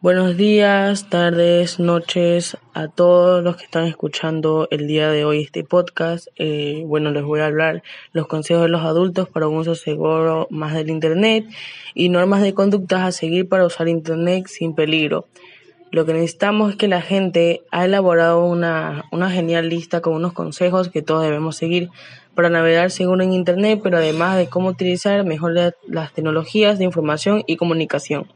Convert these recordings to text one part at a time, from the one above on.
Buenos días, tardes, noches a todos los que están escuchando el día de hoy este podcast. Eh, bueno, les voy a hablar los consejos de los adultos para un uso seguro más del Internet y normas de conductas a seguir para usar Internet sin peligro. Lo que necesitamos es que la gente ha elaborado una, una genial lista con unos consejos que todos debemos seguir para navegar seguro en Internet, pero además de cómo utilizar mejor las tecnologías de información y comunicación.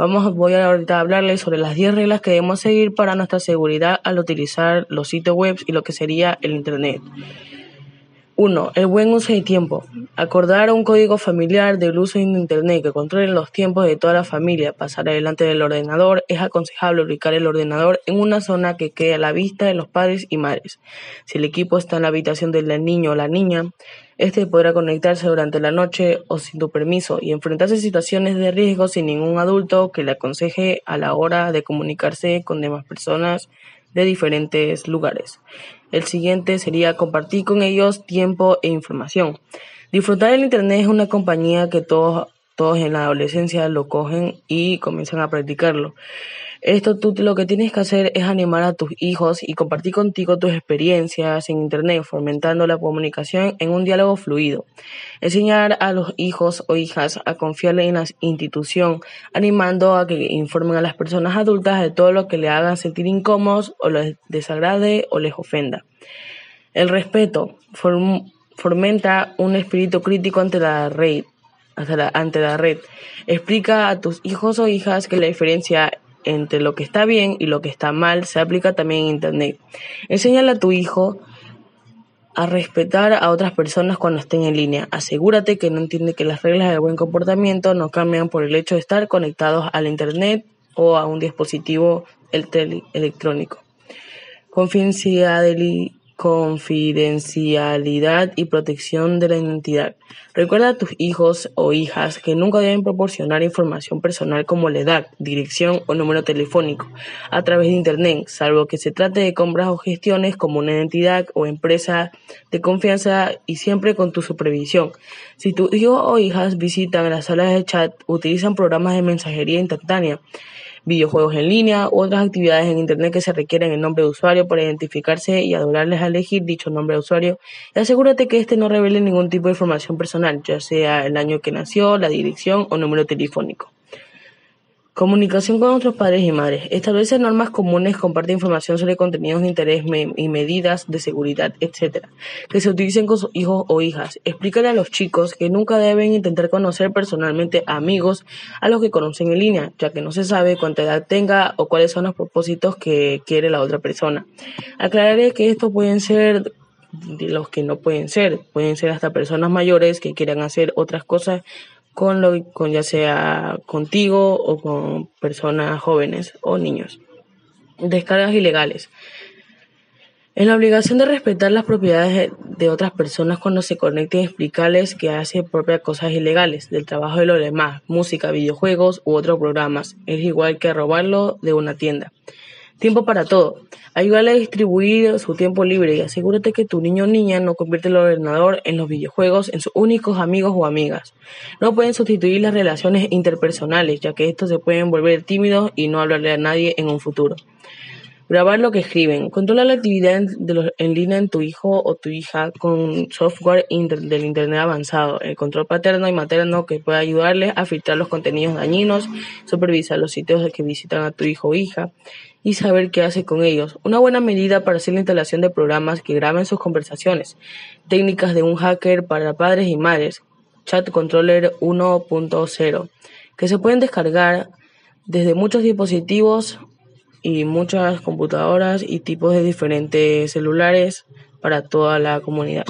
Vamos, voy ahorita a hablarles sobre las 10 reglas que debemos seguir para nuestra seguridad al utilizar los sitios web y lo que sería el Internet. 1. El buen uso de tiempo. Acordar un código familiar del uso de Internet que controle los tiempos de toda la familia. Pasar adelante del ordenador. Es aconsejable ubicar el ordenador en una zona que quede a la vista de los padres y madres. Si el equipo está en la habitación del niño o la niña, este podrá conectarse durante la noche o sin tu permiso y enfrentarse a situaciones de riesgo sin ningún adulto que le aconseje a la hora de comunicarse con demás personas de diferentes lugares. El siguiente sería compartir con ellos tiempo e información. Disfrutar del Internet es una compañía que todos, todos en la adolescencia lo cogen y comienzan a practicarlo. Esto tú lo que tienes que hacer es animar a tus hijos y compartir contigo tus experiencias en Internet, fomentando la comunicación en un diálogo fluido. Enseñar a los hijos o hijas a confiar en la institución, animando a que informen a las personas adultas de todo lo que le haga sentir incómodos o les desagrade o les ofenda. El respeto fomenta un espíritu crítico ante la red. Ante la red. Explica a tus hijos o hijas que la diferencia entre lo que está bien y lo que está mal se aplica también en Internet. Enséñale a tu hijo a respetar a otras personas cuando estén en línea. Asegúrate que no entiende que las reglas de buen comportamiento no cambian por el hecho de estar conectados al Internet o a un dispositivo electrónico. Confidencialidad confidencialidad y protección de la identidad. Recuerda a tus hijos o hijas que nunca deben proporcionar información personal como la edad, dirección o número telefónico a través de Internet, salvo que se trate de compras o gestiones como una entidad o empresa de confianza y siempre con tu supervisión. Si tus hijos o hijas visitan las salas de chat, utilizan programas de mensajería instantánea videojuegos en línea u otras actividades en Internet que se requieren el nombre de usuario para identificarse y adorarles a elegir dicho nombre de usuario y asegúrate que éste no revele ningún tipo de información personal, ya sea el año que nació, la dirección o número telefónico. Comunicación con otros padres y madres. Establece normas comunes, comparte información sobre contenidos de interés y medidas de seguridad, etc. Que se utilicen con sus hijos o hijas. Explícale a los chicos que nunca deben intentar conocer personalmente a amigos a los que conocen en línea, ya que no se sabe cuánta edad tenga o cuáles son los propósitos que quiere la otra persona. Aclararé que estos pueden ser de los que no pueden ser, pueden ser hasta personas mayores que quieran hacer otras cosas con, lo, con ya sea contigo o con personas jóvenes o niños. Descargas ilegales. Es la obligación de respetar las propiedades de otras personas cuando se conecten y explicarles que hace propias cosas ilegales del trabajo de los demás, música, videojuegos u otros programas. Es igual que robarlo de una tienda. Tiempo para todo. Ayúdale a distribuir su tiempo libre y asegúrate que tu niño o niña no convierte el ordenador en los videojuegos en sus únicos amigos o amigas. No pueden sustituir las relaciones interpersonales, ya que estos se pueden volver tímidos y no hablarle a nadie en un futuro. Grabar lo que escriben. Controla la actividad en, línea en tu hijo o tu hija con software del Internet avanzado. El control paterno y materno que puede ayudarles a filtrar los contenidos dañinos, supervisar los sitios que visitan a tu hijo o hija y saber qué hace con ellos. Una buena medida para hacer la instalación de programas que graben sus conversaciones. Técnicas de un hacker para padres y madres. Chat Controller 1.0 que se pueden descargar desde muchos dispositivos y muchas computadoras y tipos de diferentes celulares para toda la comunidad.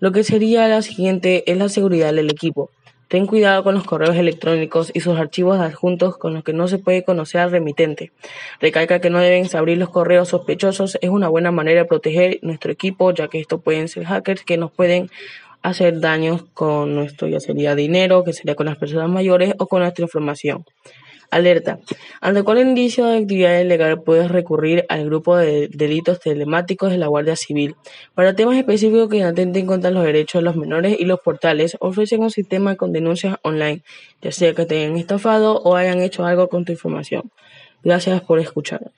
Lo que sería la siguiente es la seguridad del equipo. Ten cuidado con los correos electrónicos y sus archivos adjuntos con los que no se puede conocer al remitente. Recalca que no deben abrir los correos sospechosos. Es una buena manera de proteger nuestro equipo, ya que esto pueden ser hackers que nos pueden hacer daños con nuestro, ya sería dinero, que sería con las personas mayores o con nuestra información. Alerta. Ante cualquier indicio de actividad ilegal puedes recurrir al grupo de delitos telemáticos de la Guardia Civil. Para temas específicos que atenten contra los derechos de los menores y los portales ofrecen un sistema con denuncias online, ya sea que te hayan estafado o hayan hecho algo con tu información. Gracias por escuchar.